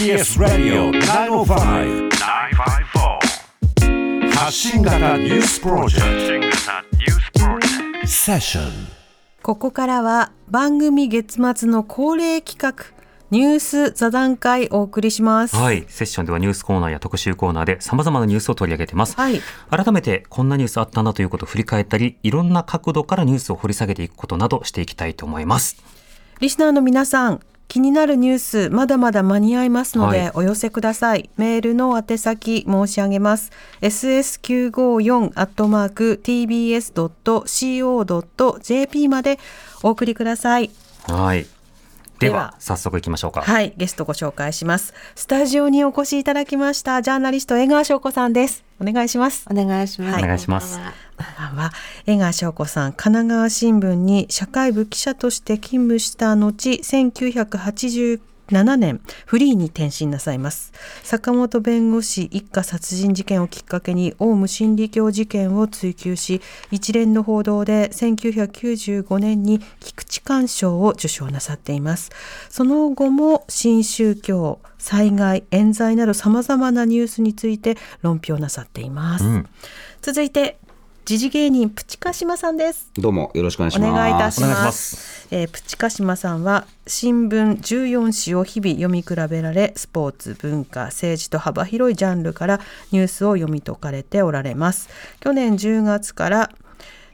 TBS ラディオ905-954発信型ニュースプロジェクトセッションここからは番組月末の恒例企画ニュース座談会お送りします。はい。セッションではニュースコーナーや特集コーナーで様々なニュースを取り上げています。はい改めてこんなニュースあったなということを振り返ったり、いろんな角度からニュースを掘り下げていくことなどしていきたいと思います。リスナーの皆さん、気になるニュースまだまだ間に合いますので、はいお寄せください。メールの宛先申し上げます。ss954 アットマーク tbs.co.jp までお送りください。はい。ではでは早速いきましょうか。はい、ゲストご紹介します。スタジオにお越しいただきましたジャーナリスト江川翔子さんです。お願いします。お願いします。お願いしますは江川翔子さん神奈川新聞に社会部記者として勤務した後1987年フリーに転身なさいます。坂本弁護士一家殺人事件をきっかけにオウム真理教事件を追及し一連の報道で1995年に菊池寛賞を受賞なさっています。その後も新宗教災害冤罪などさまざまなニュースについて論評なさっています、うん。続いて時事芸人プチカシマさんです。どうもよろしくお願いしおます。願いいたします。えープチカシマさんは新聞14紙を日々読み比べられスポーツ文化政治と幅広いジャンルからニュースを読み解かれておられます。去年10月から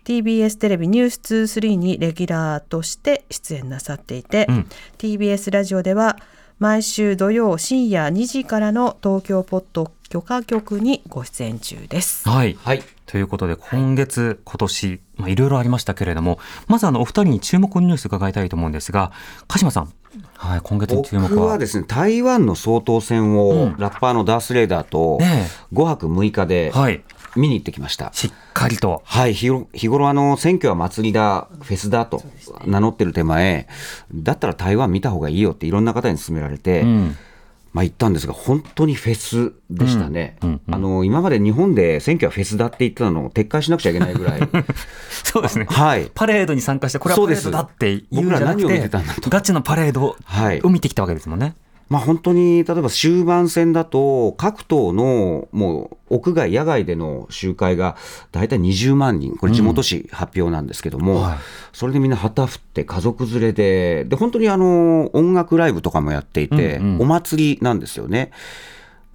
TBS テレビ「ニュース2 3にレギュラーとして出演なさっていて、うん。TBS ラジオでは毎週土曜深夜2時からの東京ポッド許可局にご出演中です。はい。はい。ということで、今月、今年、まあ、いろいろありましたけれども、まずあの、お二人に注目のニュース伺いたいと思うんですが、鹿島さん、はい、今月の注目は？僕はですね、台湾の総統選を、うんラッパーのダース・レーダーとね5泊6日ではい。見に行ってきました。しっかりと。はい、日頃あの、選挙は祭りだ、フェスだと名乗ってる手前、だったら台湾見た方がいいよっていろんな方に勧められて、うん。まあ行ったんですが、本当にフェスでしたね。うんうんうんあの、今まで日本で選挙はフェスだって言ってたのを撤回しなくちゃいけないぐらい。そうですね。はい。パレードに参加して、これはパレードだって言うんじゃなく僕ら何を見ててたんだとガチのパレードはいを見てきたわけですもんね。まあ、本当に例えば終盤戦だと、各党のもう屋外、野外での集会が大体20万人、これ、地元紙発表なんですけども、はい。それでみんな旗振って、家族連れで、で本当にあの音楽ライブとかもやっていて、うんうん。お祭りなんですよね。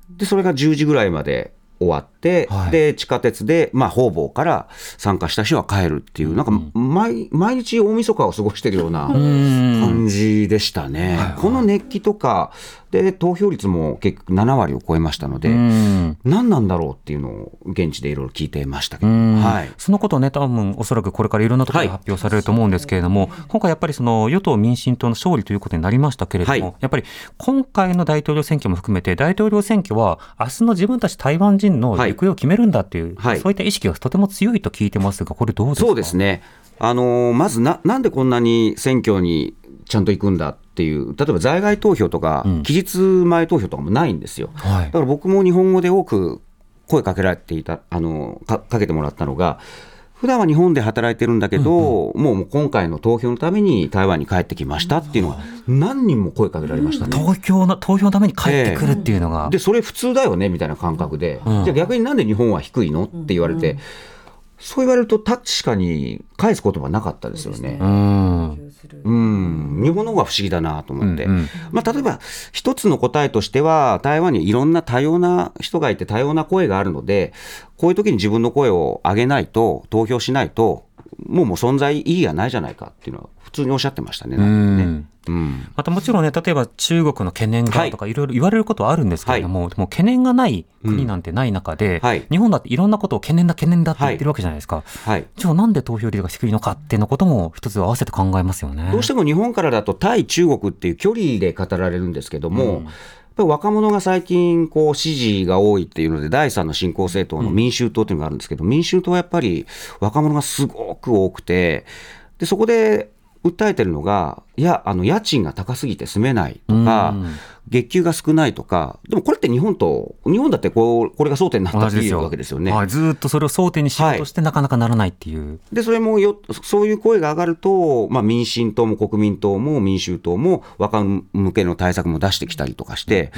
で、それが10時ぐらいまで終わって、はい。で地下鉄で、まあ、方々から参加した人は帰るっていう、なんか毎毎日大晦日を過ごしてるような。うん。感じでしたね、この熱気とかで投票率も結局7割を超えましたので、うん。何なんだろうっていうのを現地でいろいろ聞いてましたけど、うん。はい、そのことをね、多分おそらくこれからいろんなところではい。発表されると思うんですけれども、今回やっぱりその与党・民進党の勝利ということになりましたけれども、はい。やっぱり今回の大統領選挙も含めて、大統領選挙は明日の自分たち台湾人の行方を決めるんだっていう、はい。そういった意識がとても強いと聞いてますが、これどうですか？そうですね、あのーまずな、なんでこんなに選挙にちゃんと行くんだっていう、例えば在外投票とか、うん。期日前投票とかもないんですよ。はい。だから僕も日本語で多く声かけられていた、あのかかけてもらったのが、普段は日本で働いてるんだけど、もうもう今回の投票のために台湾に帰ってきましたっていうのが、何人も声かけられましたね。投票の投票のために帰ってくるっていうのが、で、それ普通だよねみたいな感覚で、うん。じゃあ逆になんで日本は低いのって言われて、そう言われると確かに返す言葉なかったですよね。うんうん、日本の方が不思議だなと思って、うんうん。まあ、例えば一つの答えとしては、台湾にいろんな多様な人がいて、多様な声があるので、こういう時に自分の声を上げないと、投票しないと、もうもう存在意義がないじゃないかっていうのは、普通におっしゃってましたね、なんかねうん。またもちろんね、例えば中国の懸念がとかい。ろいろ言われることはあるんですけれども、でも懸念がない国なんてない中で、はい。日本だっていろんなことを懸念だ懸念だって言ってるわけじゃないですか。はい。じゃあなんで投票率が低いのかっていうのことも一つ合わせて考えますよね。どうしても日本からだと対中国っていう距離で語られるんですけども、うん。若者が最近こう支持が多いっていうので第三の新興政党の民衆党っていうのがあるんですけど、民衆党はやっぱり若者がすごく多くてでそこで訴えてるのがいやあの家賃が高すぎて住めないとか、月給が少ないとか、でもこれって日本と、日本だってこうこれが争点になったっていうわけですよね。はい、ずーっとそれを争点にしようとして、なかなかならないっていう。で、それもよ、そういう声が上がると、まあ、民進党も国民党も民衆党も若向けの対策も出してきたりとかして、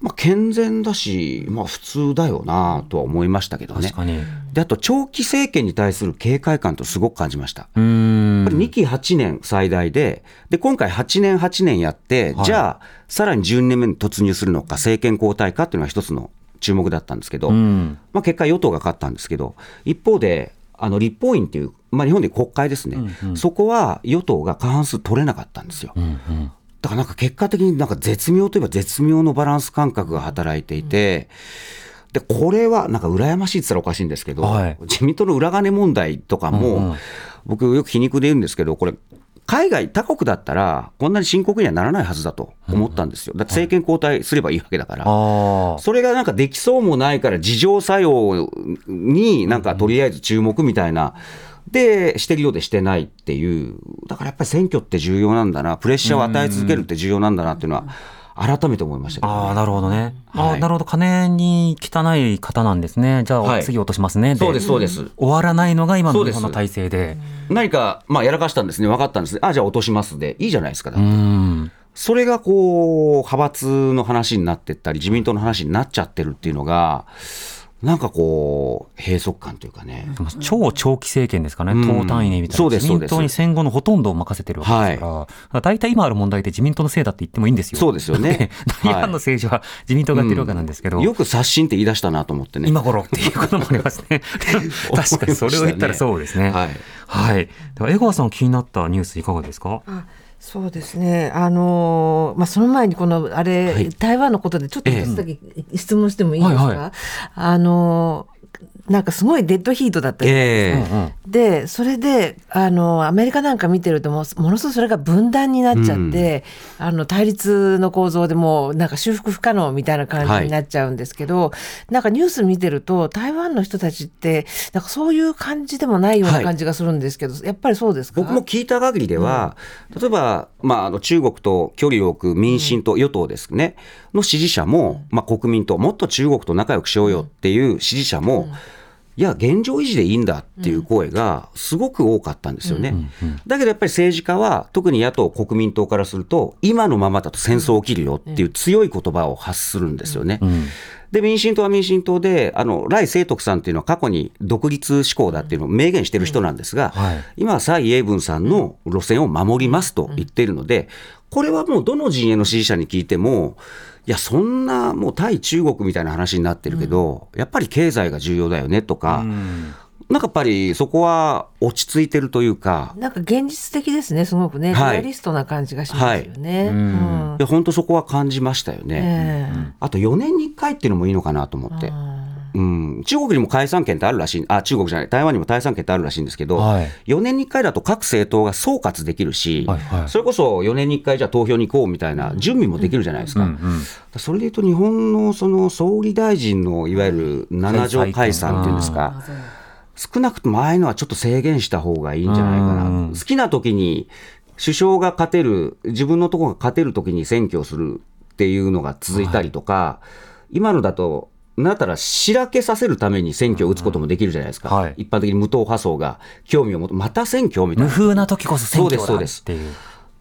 まあ、健全だし、まあ、普通だよなとは思いましたけどね確。かに。うで、あと、長期政権に対する警戒感とすごく感じました。やっぱり2期8年最大で、で、今回8年8年やって、はいじゃあ、さらに12年目に突入するのか、政権交代かっていうのが一つの注目だったんですけど、うん。まあ、結果、与党が勝ったんですけど、一方で、あの立法院っていう、まあ、日本で国会ですね、うんうんそこは与党が過半数取れなかったんですよ。うんうん。だからなんか結果的になんか絶妙といえば絶妙のバランス感覚が働いていて、でこれはなんか羨ましいって言ったらおかしいんですけど、はい。自民党の裏金問題とかも、うんうん。僕、よく皮肉で言うんですけど、これ、海外、他国だったら、こんなに深刻にはならないはずだと思ったんですよ。だって政権交代すればいいわけだから。ああ。それがなんかできそうもないから、自浄作用になんかとりあえず注目みたいな、で、してるようでしてないっていう、だからやっぱり選挙って重要なんだな、プレッシャーを与え続けるって重要なんだなっていうのは、改めて思いましたねああ、なるほどね。あはいあ、なるほど。金に汚い方なんですね。じゃあ、はい次落としますね。そうです、そうです。終わらないのが今の日本の体制で。何か、まあ、やらかしたんですね、分かったんですね、あじゃあ落としますで、いいじゃないですか、だうってん。それがこう、派閥の話になってったり、自民党の話になっちゃってるっていうのが、なんかこう、閉塞感というかね。超長期政権ですからね、うん党単位で見たら、そうです自民党に戦後のほとんどを任せてるわけですから、だから大体今ある問題って自民党のせいだって言ってもいいんですよ。そうですよね 大半の政治は自民党がやってるわけなんですけど、よく刷新って言い出したなと思ってね。今頃っていうこともありますね。確かにそれを言ったらそうですね。はい。はい。では江川さん気になったニュースいかがですか？あそうですね、あのーまあ、その前にこのあれ、はい。台湾のことでちょっとええ。一つだけ質問してもいいですか、はいはあのーなんかすごいデッドヒートだった。り、ええ。うんうん。でそれであのアメリカなんか見てるともうものすごくそれが分断になっちゃって、あの対立の構造でもうなんか修復不可能みたいな感じになっちゃうんですけど、なんかニュース見てると台湾の人たちってなんかそういう感じでもないような感じがするんですけど、やっぱりそうですか？僕も聞いた限りでは、例えば、まあ、あの中国と距離を置く民進党、与党ですね、の支持者も、まあ、国民党、もっと中国と仲良くしようよっていう支持者も、いや、現状維持でいいんだっていう声がすごく多かったんですよね。だけどやっぱり政治家は、特に野党・国民党からすると、今のままだと戦争起きるよっていう強い言葉を発するんですよね。で、民進党は民進党で、あの、来清徳さんっていうのは過去に独立志向だっていうのを明言してる人なんですが、はい。今は蔡英文さんの路線を守りますと言っているので、これはもうどの陣営の支持者に聞いても、いや、そんなもう対中国みたいな話になってるけど、やっぱり経済が重要だよねとか、なんかやっぱりそこは落ち着いてるというか、なんか現実的ですね、すごくね、はい。リアリストな感じがしますよね。はい。うん。いや本当そこは感じましたよね。ええ。あと4年に1回っていうのもいいのかなと思って。うん、中国にも解散権ってあるらしい、あ、中国じゃない、台湾にも解散権ってあるらしいんですけど、はい。4年に1回だと各政党が総括できるし、はいはい。それこそ4年に1回じゃあ投票に行こうみたいな準備もできるじゃないですか。うんうんそれでいうと日本のその総理大臣のいわゆる7条解散っていうんですか、少なくともああいうのはちょっと制限した方がいいんじゃないかな。うん好きな時に首相が勝てる、自分のところが勝てる時に選挙をするっていうのが続いたりとか、今のだと、なったらしらけさせるために選挙を打つこともできるじゃないですか。はい一般的に無党派層が興味を持って、また選挙みたいな。無風な時こそ選挙だそうですっていう。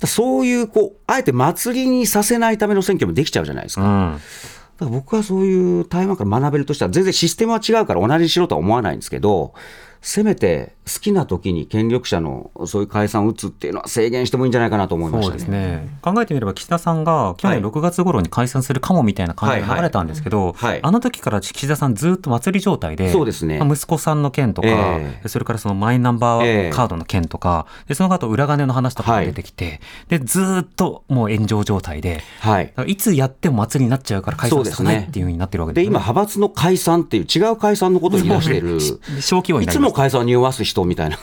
そういう、こう、あえて祭りにさせないための選挙もできちゃうじゃないですか。うん。だから僕はそういう台湾から学べるとしたら、全然システムは違うから同じにしろとは思わないんですけど、せめて好きな時に権力者のそういう解散を打つっていうのは制限してもいいんじゃないかなと思いましそうたね。ですね。考えてみれば岸田さんが去年はい。6月頃に解散するかもみたいな感じが流れたんですけど、はい。はいあの時から岸田さんずっと祭り状態で、そうですね。まあ息子さんの件とか、ええ。それからそのマイナンバーカードの件とか、でその後裏金の話とかが出てきて、でずっともう炎上状態で、はい。いつやっても祭りになっちゃうから解散しかないっていうふうになってるわけで、ですよね。今、派閥の解散っていう違う解散のことを言い出してる。小規模にい。つも解散を匂わす人みたいな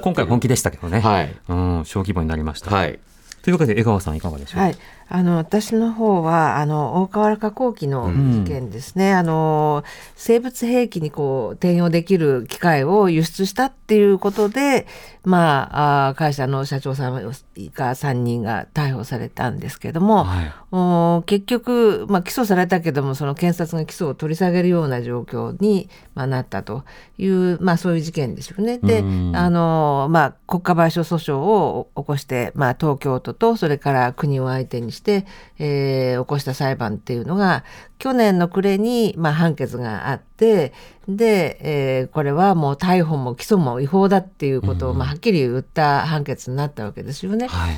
今回本気でしたけどね。はい。うん、小規模になりました。はい。というわけで江川さんいかがでしょう？か。はい、あの私の方はあの大河原化工機の事件ですね、あの生物兵器にこう転用できる機械を輸出したっていうことで、まあ、あ会社の社長さんが3人が逮捕されたんですけども、はい。お結局、まあ、起訴されたけどもその検察が起訴を取り下げるような状況に、まあ、なったという、まあ、そういう事件ですよね。でうん。あの、まあ、国家賠償訴訟を起こして、まあ、東京都とそれから国を相手にして、えー起こした裁判っていうのが去年の暮れに、まあ、判決があってで、えーこれはもう逮捕も起訴も違法だっていうことを、まあ、はっきり言った判決になったわけですよね。はい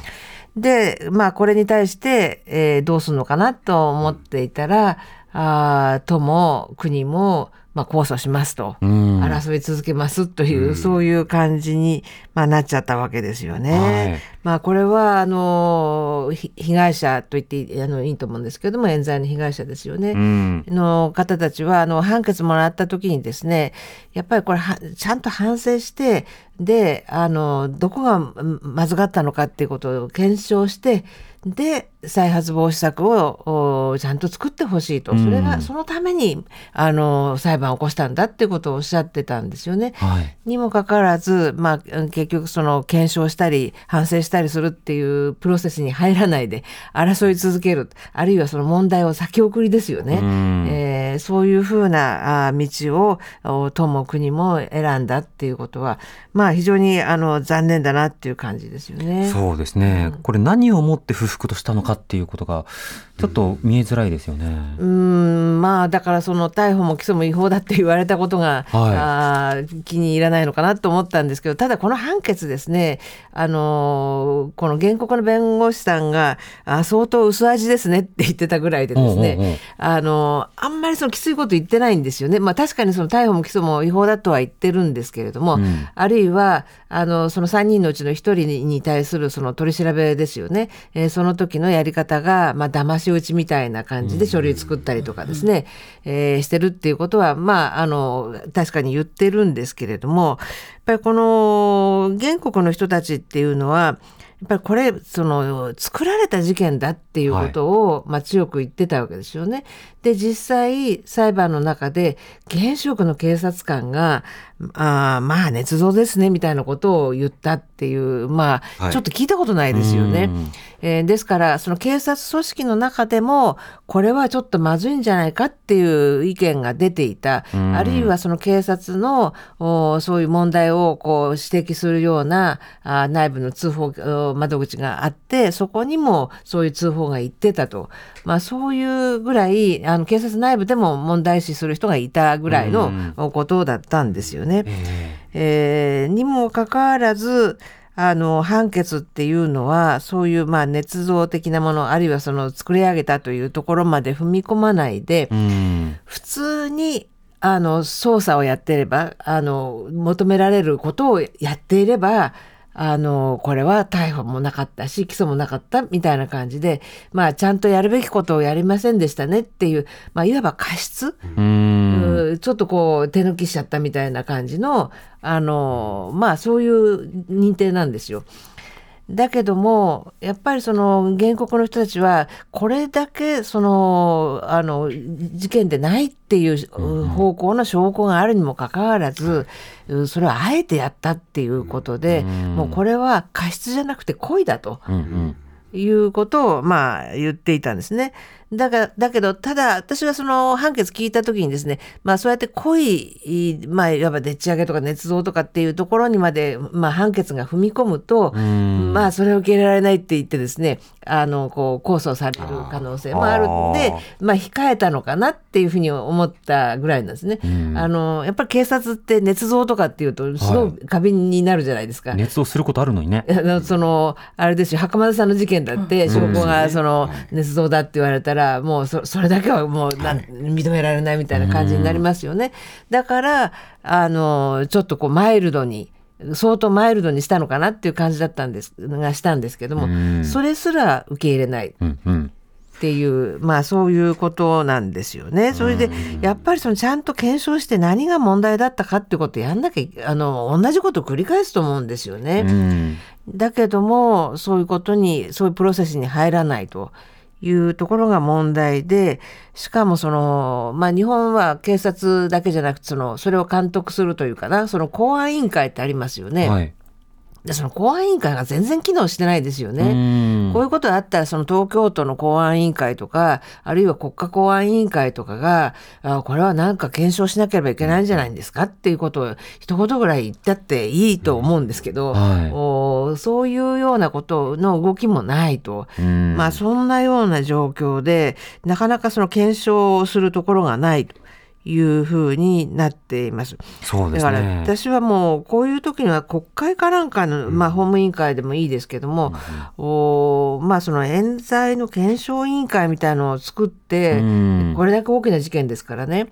で、まあ、これに対して、えーどうするのかなと思っていたら、あー都も国も、まあ、控訴しますと、うん。争い続けますという、そういう感じに、まあ、なっちゃったわけですよね。はい。まあ、これは、あの、ひ被害者と言っていいあのいいと思うんですけども、冤罪の被害者ですよね。うん。の方たちはあの判決もらった時にですねやっぱりこれはちゃんと反省してであのどこがうんまずかったのかっていうことを検証してで再発防止策をおちゃんと作ってほしいとそれうんがそのためにあの裁判を起こしたんだってことをおっしゃってたんですよね。はいにもかかわらず、まあ、うん結局その検証したり反省したりするっていうプロセスに入らないで争い続けるあるいはその問題を先送りですよね。うんえーそういうふうな道をお都も国も選んだっていうことはまあ非常にあの残念だなっていう感じですよね。そうですね、これ何をもって不服としたのかっていうことがちょっと見えづらいですよね。うーん。まあだからその逮捕も起訴も違法だって言われたことが、はい。あー気に入らないのかなと思ったんですけどただこの判決ですねあのーこの原告の弁護士さんがあ相当薄味ですねって言ってたぐらいでですねおうおうおうあのあんまりそのきついこと言ってないんですよね。まあ確かにその逮捕も起訴も違法だとは言ってるんですけれども、うん。あるいはあのその3人のうちの1人に対するその取り調べですよね、えーその時のやり方が、まあ騙し討ちみたいな感じで書類作ったりとかですね、えーしてるっていうことは、まあ、あの確かに言ってるんですけれどもやっぱりこの原告の人たちっていうのはやっぱりこれその作られた事件だっていうことを、まあ、強く言ってたわけですよね。で実際裁判の中で現職の警察官があーまあ捏造ですねみたいなことを言ったっていうまあ、はい。ちょっと聞いたことないですよね。えーですからその警察組織の中でもこれはちょっとまずいんじゃないかっていう意見が出ていた、うん。あるいはその警察のおそういう問題をこう指摘するようなあ内部の通報お窓口があってそこにもそういう通報が行ってたと、まあ、そういうぐらいあの警察内部でも問題視する人がいたぐらいのおことだったんですよね。えーにもかかわらずあの判決っていうのはそういうまあ捏造的なものあるいはその作り上げたというところまで踏み込まないで、うん。普通にあの捜査をやっていればあの求められることをやっていればあのこれは逮捕もなかったし起訴もなかったみたいな感じで、まあ、ちゃんとやるべきことをやりませんでしたねっていう、まあ、いわば過失、うんうちょっとこう手抜きしちゃったみたいな感じのあのまあそういう認定なんですよ。だけどもやっぱりその原告の人たちはこれだけそのあの事件でないっていうう方向の証拠があるにもかかわらず、うそれをあえてやったっていうことで、うんもうこれは過失じゃなくて故意だと。いうことをまあ言っていたんですね。だがだけどただ私はその判決聞いた時にですねまあそうやって濃いまあいわばでっち上げとか捏造とかっていうところにまでまあ判決が踏み込むと、うん。まあそれを受け入れられないって言ってですねあのこう控訴される可能性もあるんであー。まあ控えたのかなっていうふうに思ったぐらいなんですね。うん。あのやっぱり警察って捏造とかっていうとすごい過敏になるじゃないですか。熱をすることあるのにね。そのあれですよ袴田さんの事件だって証拠がその捏造だって言われたらもうそそれだけはもうなん認められないみたいな感じになりますよね。だからあのちょっとこうマイルドに相当マイルドにしたのかなっていう感じだったんですがしたんですけどもうん。それすら受け入れない。うんうん。っていうまあそういうことなんですよね。それでやっぱりそのちゃんと検証して何が問題だったかってことをやんなきゃあの同じことを繰り返すと思うんですよね。うん。だけどもそういうことにそういうプロセスに入らないというところが問題で、しかもその、まあ日本は警察だけじゃなくて、その、それを監督するというかな、その公安委員会ってありますよね。はい。で、その公安委員会が全然機能してないですようね。ーん。こういうことがあったら、その東京都の公安委員会とか、あるいは国家公安委員会とかが、あこれはなんか検証しなければいけないんじゃないんですか？っていうことを一言ぐらい言ったっていいと思うんですけど、はい。おそういうようなことの動きもないと。うん。まあそんなような状況で、なかなかその検証をするところがないというふうになっています。そうでだからすね。私はもうこういう時には国会かなんかの、まあ、法務委員会でもいいですけども、おまあその冤罪の検証委員会みたいのを作って、うんこれだけ大きな事件ですからね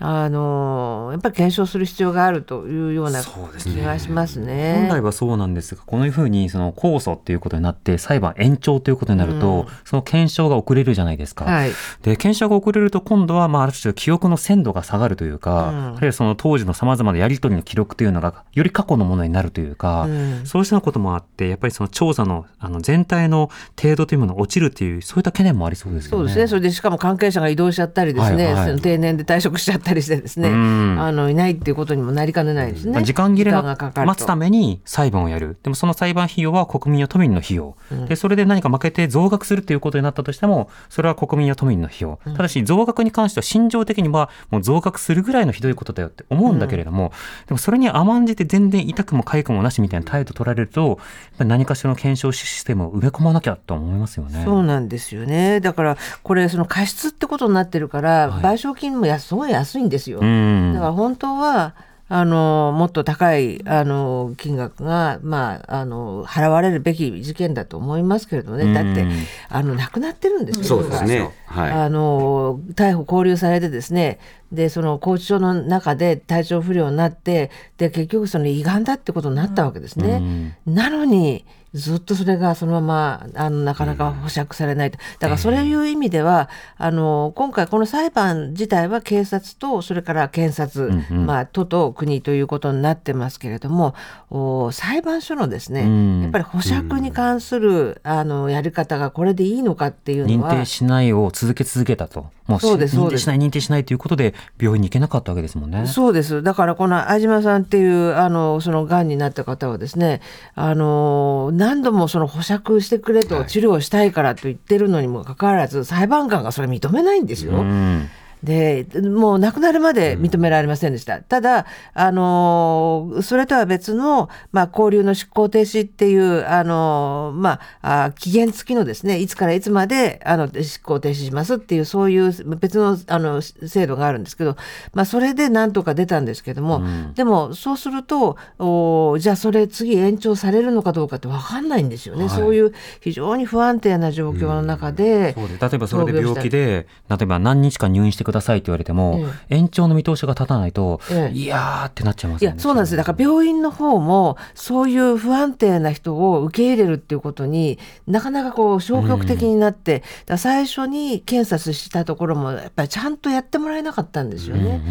あのやっぱり検証する必要があるというようなそうですね気がします本ね。来はそうなんですが、このふうにその控訴っていうことになって、裁判延長ということになると、その検証が遅れるじゃないですか。はい、で、検証が遅れると、今度は、まあ、ある種、記憶の鮮度が下がるというか、うんあるいはその当時の様々なやり取りの記録というのが、より過去のものになるというか、うんそうしたこともあって、やっぱりその調査のあの全体の程度というものが落ちるという、そういった懸念もありそうですよね。そうですね。それでしかも関係者が移動しちゃったりですね、はいはいその定年で退職しちゃったりしてですね、うんあのいないっていうことにもなりかねないですね。時間切れがかかると待つために裁判をやる。でもその裁判費用は国民や都民の費用。で、それで何か負けて増額するということになったとしても、それは国民や都民の費用。ただし増額に関しては心情的にはもう増額するぐらいのひどいことだよって思うんだけれども、でもそれに甘んじて全然痛くも痒くもなしみたいな態度取られると、何かしらの検証システムを埋め込まなきゃと思いますよね。そうなんですよね。だからこれその過失ってことになってるから、はい賠償金もやすごい安いんですよ。うん。だから本当はあのもっと高いあの金額が、まあ、あの払われるべき事件だと思いますけれどもね、だってうんあの亡くなってるんですよそうですね。はい。あの逮捕拘留されてですねでその拘置所の中で体調不良になってで結局その胃がんだってことになったわけですね。なのにずっとそれがそのままあのなかなか保釈されないと。だからそういう意味では、あの今回この裁判自体は警察とそれから検察、うんうん。まあ、都と国ということになってますけれどもお裁判所のですね、うん。やっぱり保釈に関する、あのやり方がこれでいいのかっていうの認は定しないを続け続けたと。もうそうですそうです認定しない認定しないということで病院に行けなかったわけですもんね。そうです。だからこの相島さんっていうあのその癌になった方はですね、あの何度もその保釈してくれと治療したいからと言ってるのにもかかわらず裁判官がそれ認めないんですよ。うんでもう亡くなるまで認められませんでした。ただ、あのーそれとは別の、まあ、交流の執行停止っていう、あのーまあ、あ期限付きのですね、いつからいつまであの執行停止しますっていう、そういう別のあの制度があるんですけど、まあ、それでなんとか出たんですけども、でもそうすると、おじゃあそれ次延長されるのかどうかって分かんないんですよね。はい。そういう非常に不安定な状況の中で、そうです。例えばそれで病気で、例えば何日間入院してくださいって言われても、延長の見通しが立たないと、ええ。いやーってなっちゃいますよね。いやそうなんです。よだから病院の方もそういう不安定な人を受け入れるっていうことになかなかこう消極的になって、だから最初に検査したところもやっぱりちゃんとやってもらえなかったんですよね。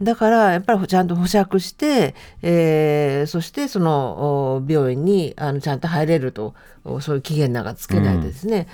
だからやっぱりちゃんと保釈して、えーそしてそのお病院にあのちゃんと入れるとおそういう期限なんかつけないでですね、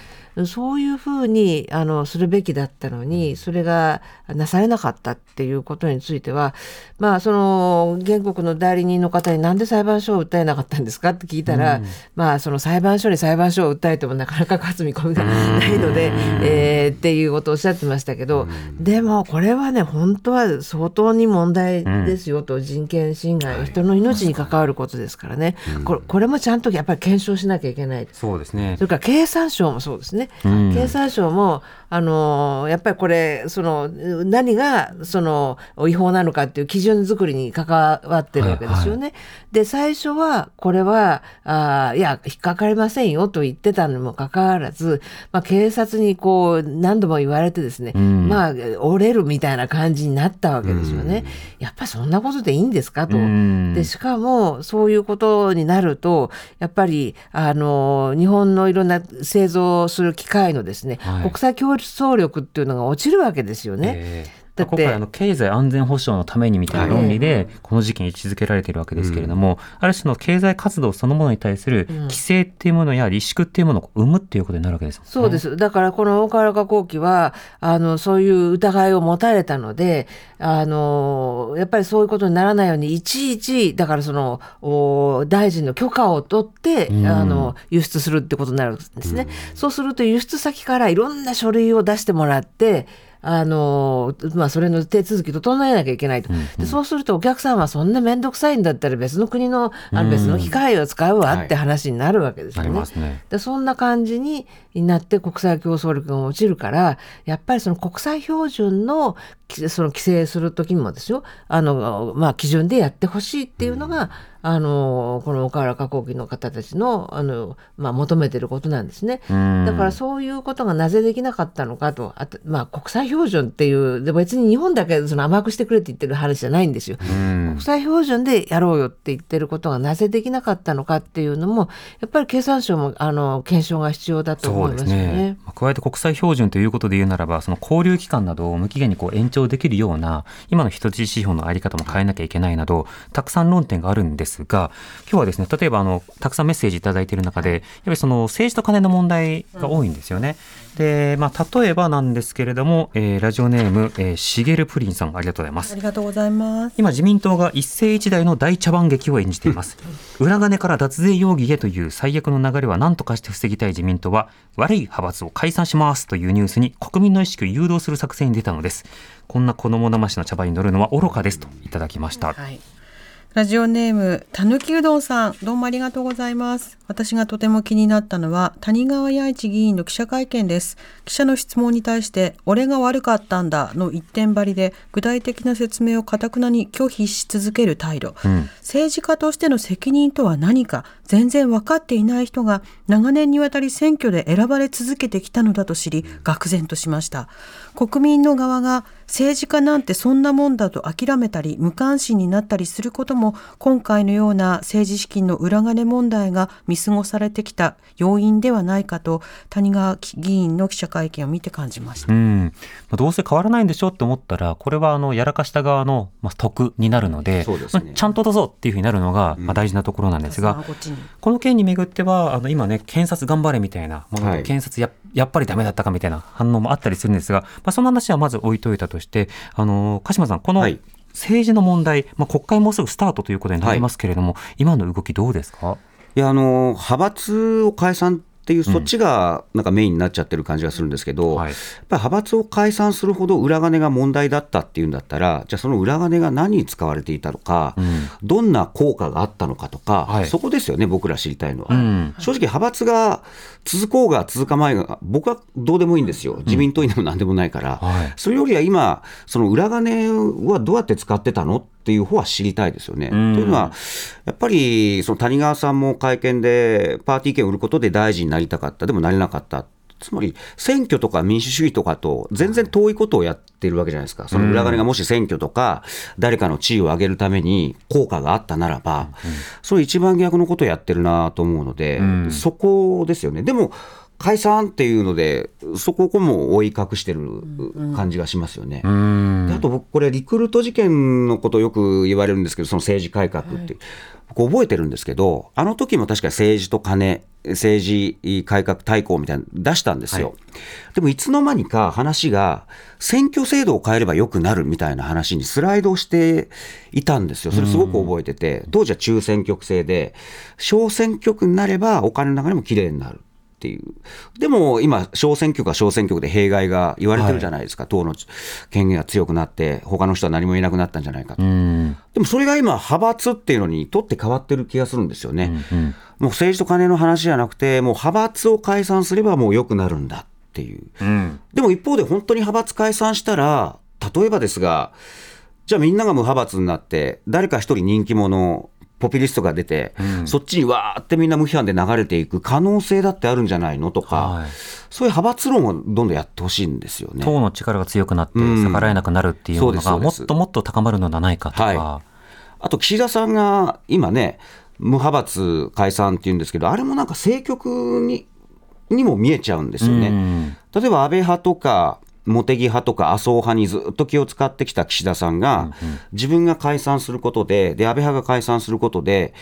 そういうふうにあのするべきだったのにそれがなされなかったっていうことについてはまあその原告の代理人の方になんで裁判所を訴えなかったんですかって聞いたら、まあその裁判所に裁判所を訴えてもなかなか勝つ見込みがないので、えーっていうことをおっしゃってましたけど、でもこれはね本当は相当に問題ですよと、人権侵害、人の命に関わることですからね、これこれもちゃんとやっぱり検証しなきゃいけない。そうですね。そ。れから経産省もそうですね。うん経産省もあのやっぱりこれその何がその違法なのかっていう基準作りに関わってるわけですよね。で最初はこれはあいや引っかかりませんよと言ってたにもかかわらず、まあ、警察にこう何度も言われてですね、んまあ折れるみたいな感じになったわけですよね。やっぱりそんなことでいいんですかと。うんでしかもそういうことになるとやっぱりあの日本のいろんな製造する機械のですね、はい国際競争力っていうのが落ちるわけですよね。えだ今回あの経済安全保障のためにみたいな論理でこの時期に位置づけられているわけですけれども、ある種の経済活動そのものに対する規制っていうものや萎縮っていうものを生むっていうことになるわけですね。そうです。だからこの大河原化工機は、あの、そういう疑いを持たれたので、あの、やっぱりそういうことにならないように、いちいち、だからその、お大臣の許可を取って、うんあの、輸出するってことになるんですね。そうすると輸出先からいろんな書類を出してもらって、あのまあ、それの手続き整えなきゃいけないと、でそうするとお客さんはそんな面倒くさいんだったら別の国のあの別の機械を使うわって話になるわけですなよね。りますね。でそんな感じになって国際競争力が落ちるからやっぱりその国際標準のきその規制する時にもですよ。あの、まあ、基準でやってほしいっていうのが、あのこの岡原加工機の方たちのあの、まあ、求めてることなんですね。うんだからそういうことがなぜできなかったのかとあと、まあ、国際標準っていうで別に日本だけその甘くしてくれって言ってる話じゃないんですよ。うん国際標準でやろうよって言ってることがなぜできなかったのかっていうのもやっぱり経産省もあの検証が必要だとそ思いますねよね。まあ加えて国際標準ということで言うならばその交流期間などを無期限にこう延長できるような今の人質指標のあり方も変えなきゃいけないなどたくさん論点があるんですが今日はですね例えばあのたくさんメッセージいただいている中でやっぱりその政治と金の問題が多いんですよね。でまあ、例えばなんですけれども、えーラジオネーム、えー、しげるプリンさんありがとうございますあ。りがとうございます。今自民党が一世一代の大茶番劇を演じています 裏金から脱税容疑へという最悪の流れは何とかして防ぎたい自民党は悪い派閥を解散しますというニュースに国民の意識を誘導する作戦に出たのですこんな子供騙しの茶番に乗るのは愚かですといただきました、はい。ラジオネームたぬきうどんさんどうもありがとうございます。私がとても気になったのは谷川弥一議員の記者会見です。記者の質問に対して俺が悪かったんだの一点張りで具体的な説明をかたくなに拒否し続ける態度、うん。政治家としての責任とは何か全然分かっていない人が長年にわたり選挙で選ばれ続けてきたのだと知り愕然としました。国民の側が政治家なんてそんなもんだと諦めたり無関心になったりすることも今回のような政治資金の裏金問題が見過ごされてきた要因ではないかと谷川議員の記者会見を見て感じました。うん。まあどうせ変わらないんでしょって思ったらこれはあのやらかした側のまあ得になるのでね。まあちゃんとどうぞっていうふうになるのがまあ大事なところなんですが、さあこの件にめぐっては、あの今ね、検察頑張れみたいなものと、はい。検察ややっぱりダメだったかみたいな反応もあったりするんですが、まあ、その話はまず置いといたとして、あの鹿島さん、このはい。政治の問題、まあ、国会もうすぐスタートということになりますけれども、今の動きどうですか？いやあの派閥を解散っていう、そっちがなんかメインになっちゃってる感じがするんですけど、はい。やっぱり派閥を解散するほど裏金が問題だったっていうんだったら、じゃあ、その裏金が何に使われていたのか、ん。どんな効果があったのかとか、はい。そこですよね、僕ら知りたいのは。うん。正直、派閥が続こうが続かまいが、僕はどうでもいいんですよ、自民党にでもなんでもないから、はい。それよりは今、その裏金はどうやって使ってたのっていう方は知りたいですよね。うん。というのは、やっぱりその谷川さんも会見で、パーティー券を売ることで大臣になりたかった、でもなれなかった。つまり選挙とか民主主義とかと全然遠いことをやってるわけじゃないですか、その裏金がもし選挙とか、誰かの地位を上げるために効果があったならば、それ一番逆のことをやってるなと思うので、ん。そこですよね。でも解散っていうので、そこも覆い隠してる感じがしますよね。あと僕、これ、リクルート事件のことをよく言われるんですけど、その政治改革って、僕、覚えてるんですけど、あの時も確か政治と金、政治改革大綱みたいなの出したんですよ。でも、いつの間にか話が、選挙制度を変えればよくなるみたいな話にスライドしていたんですよ。それすごく覚えてて、当時は中選挙区制で、小選挙区になればお金の流れもきれいになる。っていう。でも今、小選挙区は小選挙区で弊害が言われてるじゃないですか。党の権限が強くなって、他の人は何も言えなくなったんじゃないかと。うんでもそれが今、派閥っていうのにとって変わってる気がするんですよね。うんもう政治と金の話じゃなくて、もう派閥を解散すればもう良くなるんだっていう。うんでも一方で本当に派閥解散したら、例えばですが、じゃあみんなが無派閥になって、誰か一人人気者、ポピュリストが出て、そっちにわーってみんな無批判で流れていく可能性だってあるんじゃないのとか、はい。そういう派閥論をどんどんやってほしいんですよね。党の力が強くなってうん。逆らえなくなるっていうものそうですそうです。がもっともっと高まるのではないかとか、はあと岸田さんが今ね、無派閥解散っていうんですけど、あれもなんか政局ににも見えちゃうんですよね。うん。例えば安倍派とか、茂木派とか麻生派にずっと気を使ってきた岸田さんが、自分が解散することで、で安倍派が解散することで、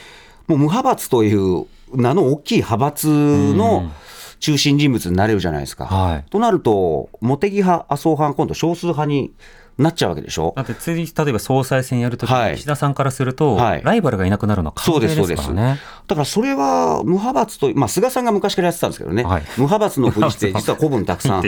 もう無派閥という名の大きい派閥の中心人物になれるじゃないですか。はい。となると、茂木派、麻生派が今度、少数派になっちゃうわけでしょ？だって次、例えば総裁選やるときはい。に、岸田さんからすると、はい。ライバルがいなくなるのはそうで、確定でそうですす。からね。だからそれは無派閥と、まあ、菅さんが昔からやってたんですけどね、はい。無派閥のふりして、実は古文たくさん、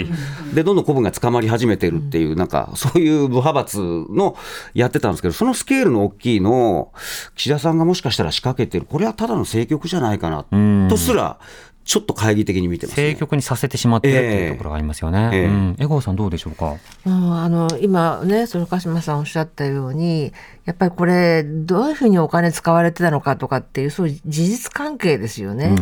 で、どんどん古文が捕まり始めてるっていう、なんか、そういう無派閥のやってたんですけど、そのスケールの大きいのを、岸田さんがもしかしたら仕掛けてる、これはただの政局じゃないかなうん。とすら、ちょっと懐疑的に見てます、ね。政局にさせてしまっているっていうところがありますよね。ええうん江郷さんどうでしょうか？うんあの今ね、その鹿島さんおっしゃったように、やっぱりこれ、どういうふうにお金使われてたのかとかっていう、そういう事実関係ですよね。はい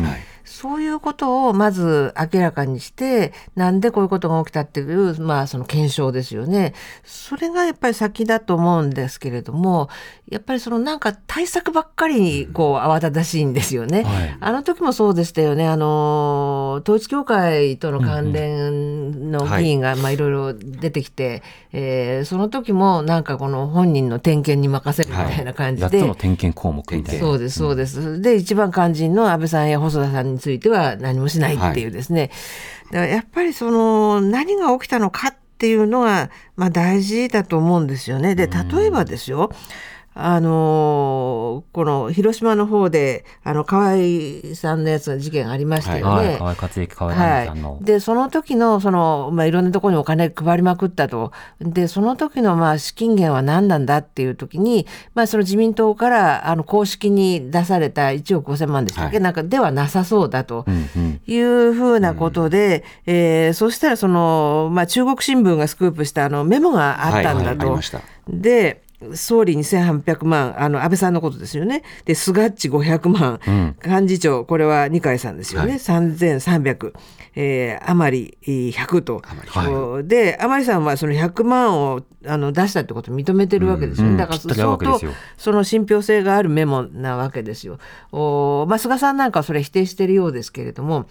そういうことをまず明らかにして、なんでこういうことが起きたっていう、まあその検証ですよね。それがやっぱり先だと思うんですけれども、やっぱりそのなんか対策ばっかりにこう慌ただしいんですよね。はいあの時もそうでしたよね。あの、統一教会との関連の議員が、まあいろいろ出てきて、えーその時もなんかこの本人の点検に任せるみたいな感じ8で、つの点検項目みたいな。そうです、そうです。で、一番肝心の安倍さんや細田さんについては何もしないっていうですね。だからやっぱりその、何が起きたのかっていうのが、まあ大事だと思うんですよね。で、例えばですよ、あのこの広島の方で、あの、河合さんのやつの事件ありましたよね。はい、河合克行、河合さんの。はい、でその時のその、まあ、いろんなところにお金配りまくったとでその時のまあ資金源は何なんだっていう時に、まあ、その自民党からあの公式に出された1億5000万でしたっけ、はいなんかではなさそうだと。うんうんいうふうなことで、えーそしたらその、まあ、中国新聞がスクープしたあのメモがあったんだと。はいはいありましたで総理に1800万、あの、安倍さんのことですよね。で、菅っち500万、うん幹事長、これは二階さんですよね。はい3300、えー、甘利100と。で、甘利さんはその100万をあの出したってことを認めてるわけですよね。うんだから相当その信憑性があるメモなわけですよ。おまあ、菅さんなんかはそれ否定してるようですけれども、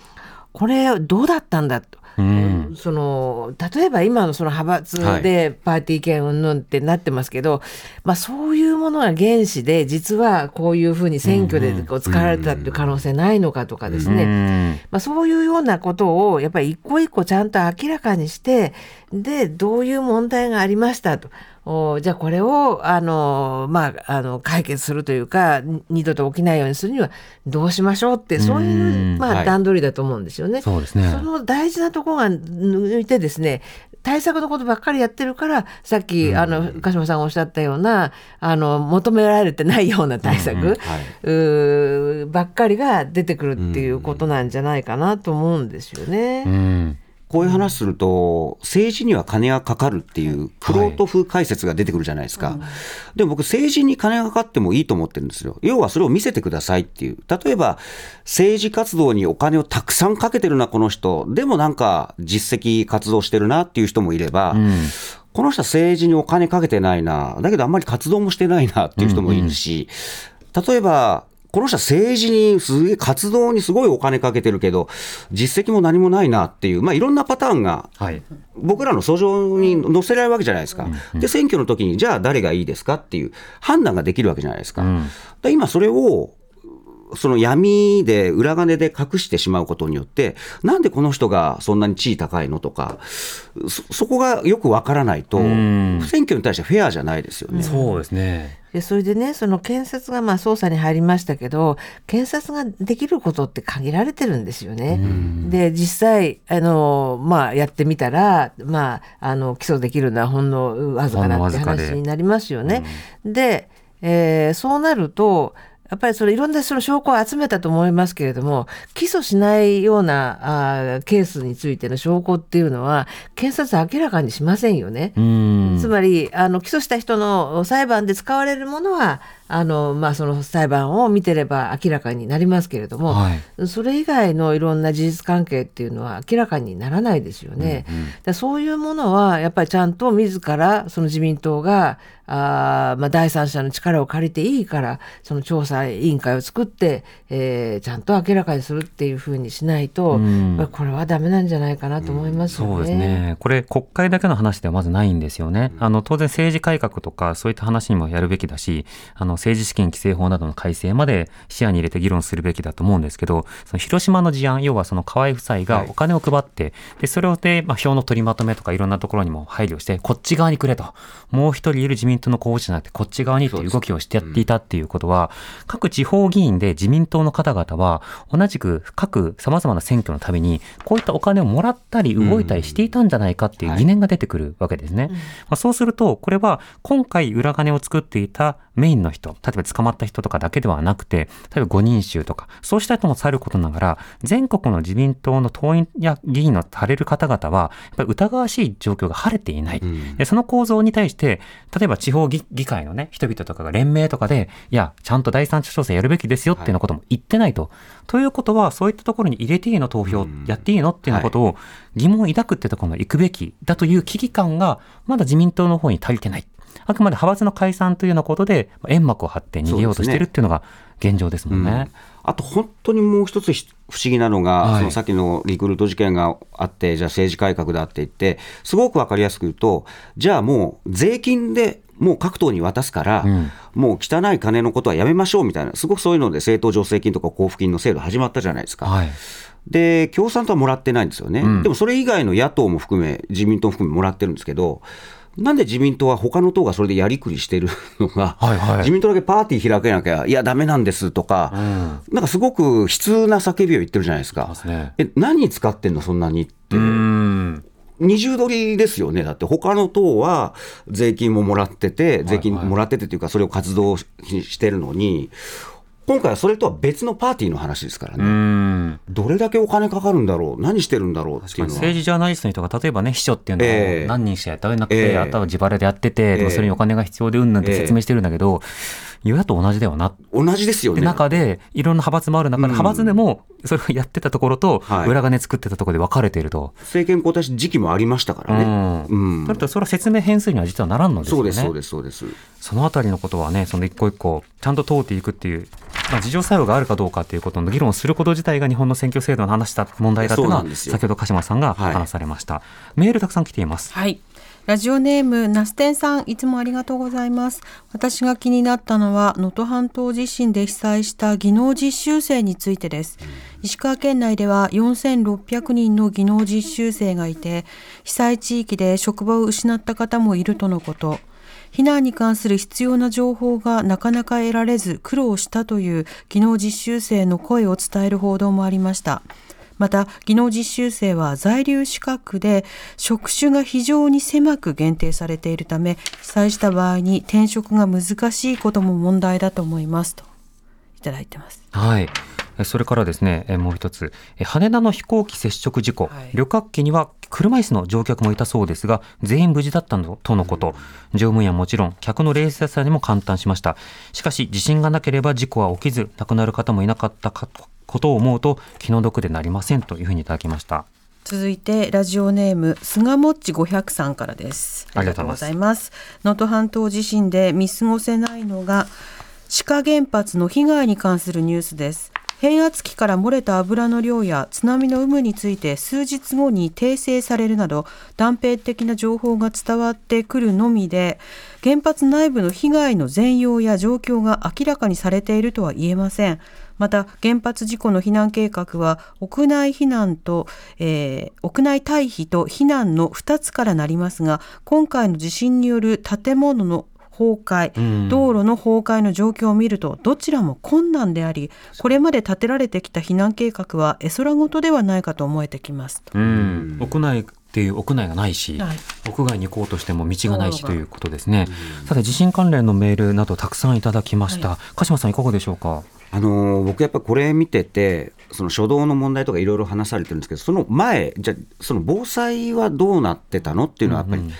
これどうだったんだと。うん。その例えば今のその派閥でパーティー券云々ってなってますけど、まあ、そういうものが原資で実はこういうふうに選挙でこう使われたっていう可能性ないのかとかですね、うん。まあ、そういうようなことをやっぱり一個一個ちゃんと明らかにしてでどういう問題がありましたと。おじゃあこれをあの、まあ、あの解決するというかに二度と起きないようにするにはどうしましょうってそういううん。まあ、はい。段取りだと思うんですよね。そうですね。その大事なところが抜いてですね対策のことばっかりやってるからさっき、あの鹿島さんがおっしゃったようなあの求められてないような対策、うばっかりが出てくるっていうことなんじゃないかなと思うんですよね。うんこういう話すると、政治には金がかかるっていう、クロート風解説が出てくるじゃないですか。でも僕、政治に金がかかってもいいと思ってるんですよ。要はそれを見せてくださいっていう。例えば、政治活動にお金をたくさんかけてるな、この人。でもなんか、実績活動してるなっていう人もいれば、うんこの人は政治にお金かけてないな、だけどあんまり活動もしてないなっていう人もいるし、例えば、この人は政治にすげえ活動にすごいお金かけてるけど、実績も何もないなっていう、まあ、いろんなパターンがはい僕らの訴状に載せられるわけじゃないですか。で、選挙の時に、じゃあ誰がいいですかっていう判断ができるわけじゃないですか。今それをその闇で裏金で隠してしまうことによって、なんでこの人がそんなに地位高いのとか、そそこがよくわからないと、ん選挙に対してフェアじゃないですよね。そうですねでそれでねその検察がまあ捜査に入りましたけど検察ができることって限られてるんですよね。で実際あの、まあ、やってみたら、まあ、あの起訴できるのはほんのわずかだって話になりますよね。で、えーそうなるとやっぱりそれいろんなその証拠を集めたと思いますけれども起訴しないようなあーケースについての証拠っていうのは検察は明らかにしませんよね。うんつまりあの起訴した人の裁判で使われるものはあの、まあ、その裁判を見てれば明らかになりますけれども、はいそれ以外のいろんな事実関係っていうのは明らかにならないですよね。でそういうものはやっぱりちゃんと自らその自民党があーまあ、第三者の力を借りていいからその調査委員会を作って、えーちゃんと明らかにするっていうふうにしないと、うんこれはダメなんじゃないかなと思いますよね。そうですね。これ国会だけの話ではまずないんですよね。あの当然政治改革とかそういった話にもやるべきだし、あの政治資金規正法などの改正まで視野に入れて議論するべきだと思うんですけど、その広島の事案、要はその河合夫妻がお金を配って、でそれをで、まあ、票の取りまとめとかいろんなところにも配慮して、こっち側にくれと、もう一人いる自民党の候補者じゃなくてこっち側にっていう動きをしてやっていたっていうことは、各地方議員で自民党の方々は同じく各様々な選挙のためにこういったお金をもらったり動いたりしていたんじゃないかっていう疑念が出てくるわけですね。まあ、そうするとこれは今回裏金を作っていたメインの人例えば捕まった人とかだけではなくて例えば5人衆とかそうした人もさることながら全国の自民党の党員や議員のされる方々はやっぱり疑わしい状況が晴れていない。でその構造に対して例えば地方議議会のね人々とかが連名とかでいやちゃんと第三者調査やるべきですよっていうようなことも言ってないと。ということはそういったところに入れていいの投票やっていいのっていうようなことを疑問を抱くってところまで行くべきだという危機感がまだ自民党の方に足りてない。あくまで派閥の解散というようなことで煙幕を張って逃げようとしてるっていうのが現状ですもんね。あと本当にもう一つひ不思議なのが、はいそのさっきのリクルート事件があって、じゃあ政治改革だって言って、すごく分かりやすく言うと、じゃあもう税金でもう各党に渡すから、うんもう汚い金のことはやめましょうみたいな、すごくそういうので政党助成金とか交付金の制度始まったじゃないですか。はい。で、共産党はもらってないんですよね、うんでもそれ以外の野党も含め、自民党も含めもらってるんですけど、なんで自民党は他の党がそれでやりくりしてるのが、はいはい自民党だけパーティー開けなきゃ、いや、だめなんですとか、うんなんかすごく悲痛な叫びを言ってるじゃないですかね。え、何に使ってんの、そんなにって。うん。二重取りですよね、だって他の党は税金ももらってて、税金もらっててというか、それを活動ししてるのに、今回はそれとは別のパーティーの話ですからうね、ん。どれだけお金かかるんだろう、何してるんだろうっていう。政治ジャーナリストの人が例えばね秘書っていうのええを何人しかやったわけなくて、ええあとは自腹でやってて、ええでもそれにお金が必要でうんぬんって説明してるんだけど、与野党同じだよな同じですよね。中でいろんな派閥もある中で、うん派閥でもそれをやってたところとはい裏金作ってたところで分かれていると。政権交代し時期もありましたからね。うんうんだってそれは説明変数には実はならんのですよね。そうです、そうです、そうです。そのあたりのことはね、その一個一個、ちゃんと通っていくっていう、まあ、自浄作用があるかどうかっていうことの議論をすること自体が日本の選挙制度の話した問題だっていうのは、そうなんですよ先ほど鹿島さんがはい話されました。メールたくさん来ています。はい。ラジオネームナステンさんいつもありがとうございます。私が気になったのは能登半島地震で被災した技能実習生についてです。石川県内では4600人の技能実習生がいて被災地域で職場を失った方もいるとのこと。避難に関する必要な情報がなかなか得られず苦労したという技能実習生の声を伝える報道もありました。また技能実習生は在留資格で職種が非常に狭く限定されているため被災した場合に転職が難しいことも問題だと思いますといただいてますはい。えそれからですね、えもう一つ、え羽田の飛行機接触事故、はい。旅客機には車椅子の乗客もいたそうですが、全員無事だったのとのこと。乗務員はもちろん、客の冷静さにも感嘆しました。しかし、地震がなければ事故は起きず、亡くなる方もいなかったかことを思うと、気の毒でなりませんというふうにいただきました。続いてラジオネーム菅もっち500さんからです。ありがとうございます。能登半島地震で見過ごせないのが志賀原発の被害に関するニュースです変圧器から漏れた油の量や津波の有無について数日後に訂正されるなど断片的な情報が伝わってくるのみで原発内部の被害の全容や状況が明らかにされているとは言えません。また原発事故の避難計画は屋内避難と、えー屋内退避と避難の2つからなりますが今回の地震による建物の崩壊、ん。道路の崩壊の状況を見るとどちらも困難でありこれまで立てられてきた避難計画は絵空事ではないかと思えてきます。うん、屋内っていう屋内がないし、はい。屋外に行こうとしても道がないしということですね。さて地震関連のメールなどたくさんいただきました。鹿島さんいかがでしょうか？あのー僕やっぱこれ見ててその初動の問題とかいろいろ話されてるんですけどその前じゃあその防災はどうなってたのっていうのはやっぱり、うんうん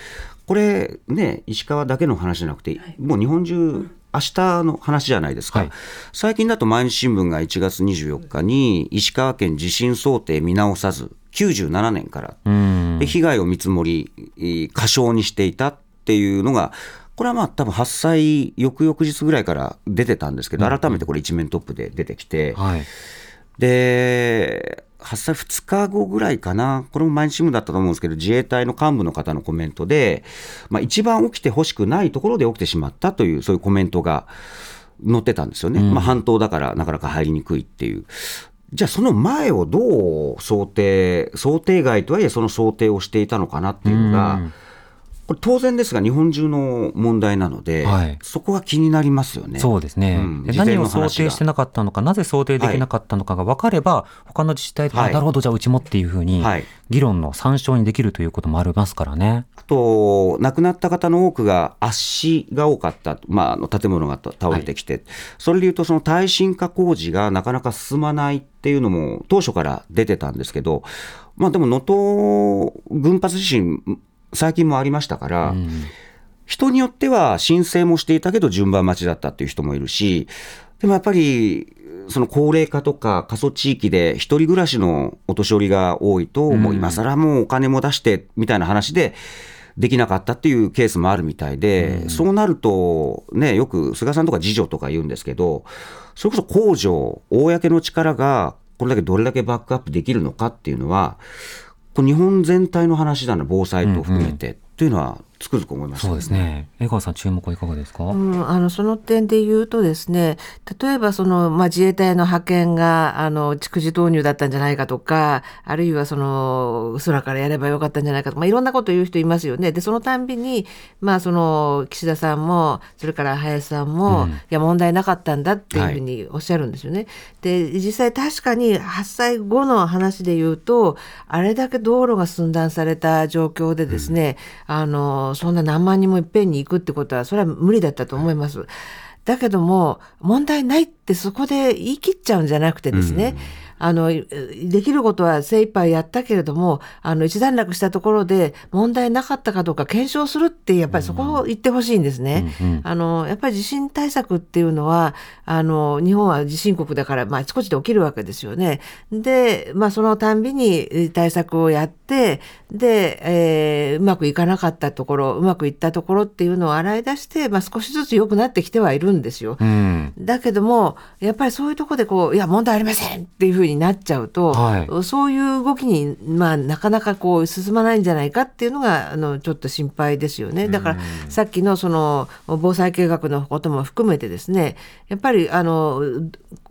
これね石川だけの話じゃなくて、もう日本中明日の話じゃないですか、はい。最近だと毎日新聞が1月24日に石川県地震想定見直さず97年からうん。で被害を見積もりえー過小にしていたっていうのがこれはまあ多分発災翌々日ぐらいから出てたんですけど改めてこれ一面トップで出てきて、はい。で発災2日後ぐらいかな、これも毎日新聞だったと思うんですけど、自衛隊の幹部の方のコメントで、まあ、一番起きてほしくないところで起きてしまったという、そういうコメントが載ってたんですよね、まあ、半島だからなかなか入りにくいっていう。じゃあ、その前をどう想定、想定外とはいえ、その想定をしていたのかなっていうのが、これ、当然ですが、日本中の問題なので、はい。そこは気になりますよね。そうですね、うん。何を想定してなかったのか、なぜ想定できなかったのかが分かれば、他の自治体と、はい。あなるほど、じゃあうちもっていうふうに、はい。議論の参照にできるということもありますからね。あと、亡くなった方の多くが圧死が多かった、まあ、あの建物が倒れてきて、それでい。うと、その耐震化工事がなかなか進まないっていうのも、当初から出てたんですけど、まあ、でも能登群発地震、最近もありましたから、人によっては申請もしていたけど、順番待ちだったっていう人もいるし、でもやっぱり、その高齢化とか過疎地域で一人暮らしのお年寄りが多いと、もう今更もうお金も出してみたいな話で、できなかったっていうケースもあるみたいで、そうなると、ね、よく菅さんとか次女とか言うんですけど、それこそ公助、公の力がこれだけどれだけバックアップできるのかっていうのは、これ日本全体の話なの、防災と含めて、っていうのはつくづく思います、そうですね。江川さん、注目はいかがですか、うん、あのその点で言うとですね例えばその、まあ、自衛隊の派遣があの蓄次投入だったんじゃないかとかあるいはその空からやればよかったんじゃないかとか、まあ、いろんなことを言う人いますよね。でそのたんびに、まあ、その岸田さんもそれから林さんも、いや問題なかったんだっていうふうにおっしゃるんですよね。で実際確かに発災後の話で言うとあれだけ道路が寸断された状況でですね、あのそんな何万人もいっぺんに行くってことはそれは無理だったと思います。だけども問題ないってそこで言い切っちゃうんじゃなくてですね、あのできることは精一杯やったけれどもあの一段落したところで問題なかったかどうか検証するってやっぱりそこを言ってほしいんですね。あのやっぱり地震対策っていうのはあの日本は地震国だから、まあ、あちこちで起きるわけですよね。で、まあ、そのたんびに対策をやってで、えーうまくいかなかったところうまくいったところっていうのを洗い出して、まあ、少しずつ良くなってきてはいるんですよ。うん。だけどもやっぱりそういうところでこういや問題ありませんっていうふうになっちゃうと、はいそういう動きに、まあ、なかなかこう進まないんじゃないかっていうのがあのちょっと心配ですよね。だからさっきのその防災計画のことも含めてですねやっぱりあの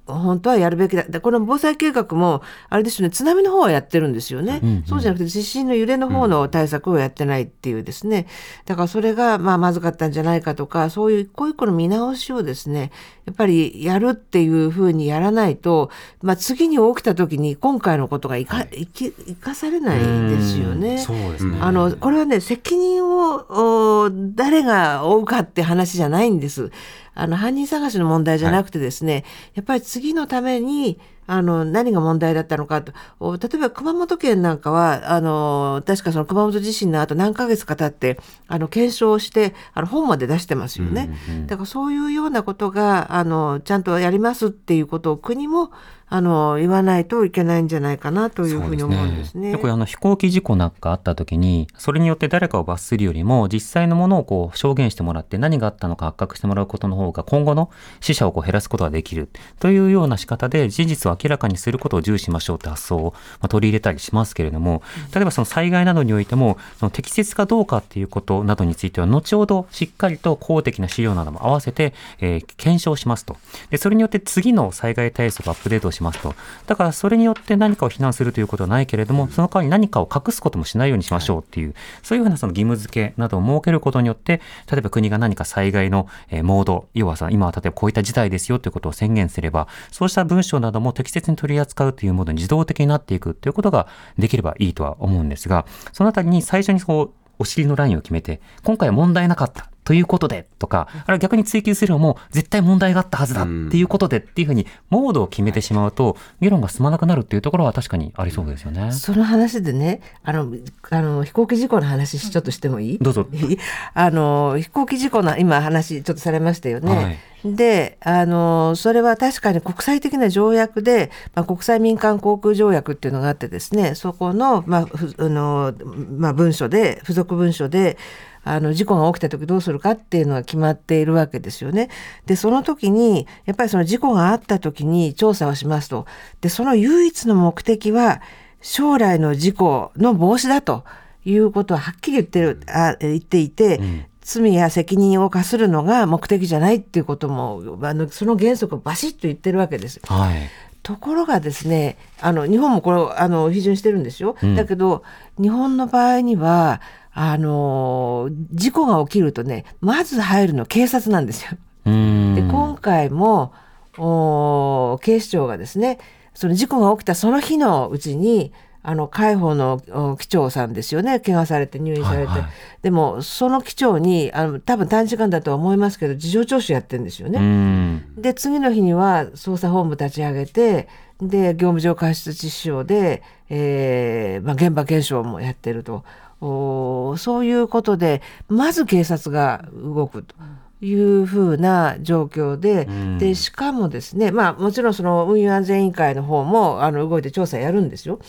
本当はやるべきだ。でこの防災計画もあれですよね津波の方はやってるんですよね、そうじゃなくて地震の揺れの方の対策をやってないっていうですね。だからそれがまあまずかったんじゃないかとかそういう一個一個の見直しをですねやっぱりやるっていうふうにやらないと、まあ、次に起きた時に今回のことがいか,、い。き生かされないですよね。そうですね。あのこれはね責任をお誰が負うかって話じゃないんです。あの犯人探しの問題じゃなくてですね、やっぱり次のためにあの何が問題だったのかとお例えば熊本県なんかはあの確かその熊本地震の後何ヶ月か経ってあの検証してあの本まで出してますよね、だからそういうようなことがあのちゃんとやりますっていうことを国もあの言わないといけないんじゃないかなというふうに思うんですね。よくあの飛行機事故なんかあった時にそれによって誰かを罰するよりも実際のものをこう証言してもらって何があったのか発覚してもらうことの方が今後の死者をこう減らすことができるというような仕方で事実を明らかにすることを重視しましょうって発想。をまあ取り入れたりしますけれども例えばその災害などにおいてもその適切かどうかっていうことなどについては後ほどしっかりと公的な資料なども合わせて、えー検証しますと。でそれによって次の災害対策をアップデートしますと。だからそれによって何かを非難するということはないけれどもその代わり何かを隠すこともしないようにしましょうっていう、そういうふうなその義務付けなどを設けることによって例えば国が何か災害の、えーモード要はさ今は例えばこういった事態ですよということを宣言すればそうした文章なども適切に取り扱うというモードに自動的になっていくということができればいいとは思うんですがそのあたりに最初にこうお尻のラインを決めて今回は問題なかったということでとか、あるいは逆に追求するのも絶対問題があったはずだっていうことでっていうふうにモードを決めてしまうと議論が進まなくなるっていうところは確かにありそうですよね。その話でね、あの、あの飛行機事故の話ちょっとしてもいい？どうぞ。あの飛行機事故の今話ちょっとされましたよね。はいであのそれは確かに国際的な条約で、まあ、国際民間航空条約っていうのがあってですねそこの,、まあふあのまあ、文書で付属文書であの事故が起きた時どうするかっていうのが決まっているわけですよね。でその時にやっぱりその事故があった時に調査をしますとでその唯一の目的は将来の事故の防止だということははっきり言ってるあ言っていて、罪や責任を課するのが目的じゃないっていうこともあのその原則をバシッと言ってるわけです。はい。ところがですねあの日本もこれをあの批准してるんですよ、うん。だけど日本の場合にはあの事故が起きるとねまず入るの警察なんですよ。で今回もお警視庁がですねその事故が起きたその日のうちにあの海保のお機長さんですよね怪我されて入院されて、はいはいでもその機長にあの多分短時間だとは思いますけど事情聴取やってるんですよね。で次の日には捜査本部立ち上げてで業務上過失致死傷で、えーまあ、現場検証もやってるとおそういうことでまず警察が動くと。いうふうな状況で,、んでしかもですねまあもちろんその運輸安全委員会の方もあの動いて調査やるんですよ。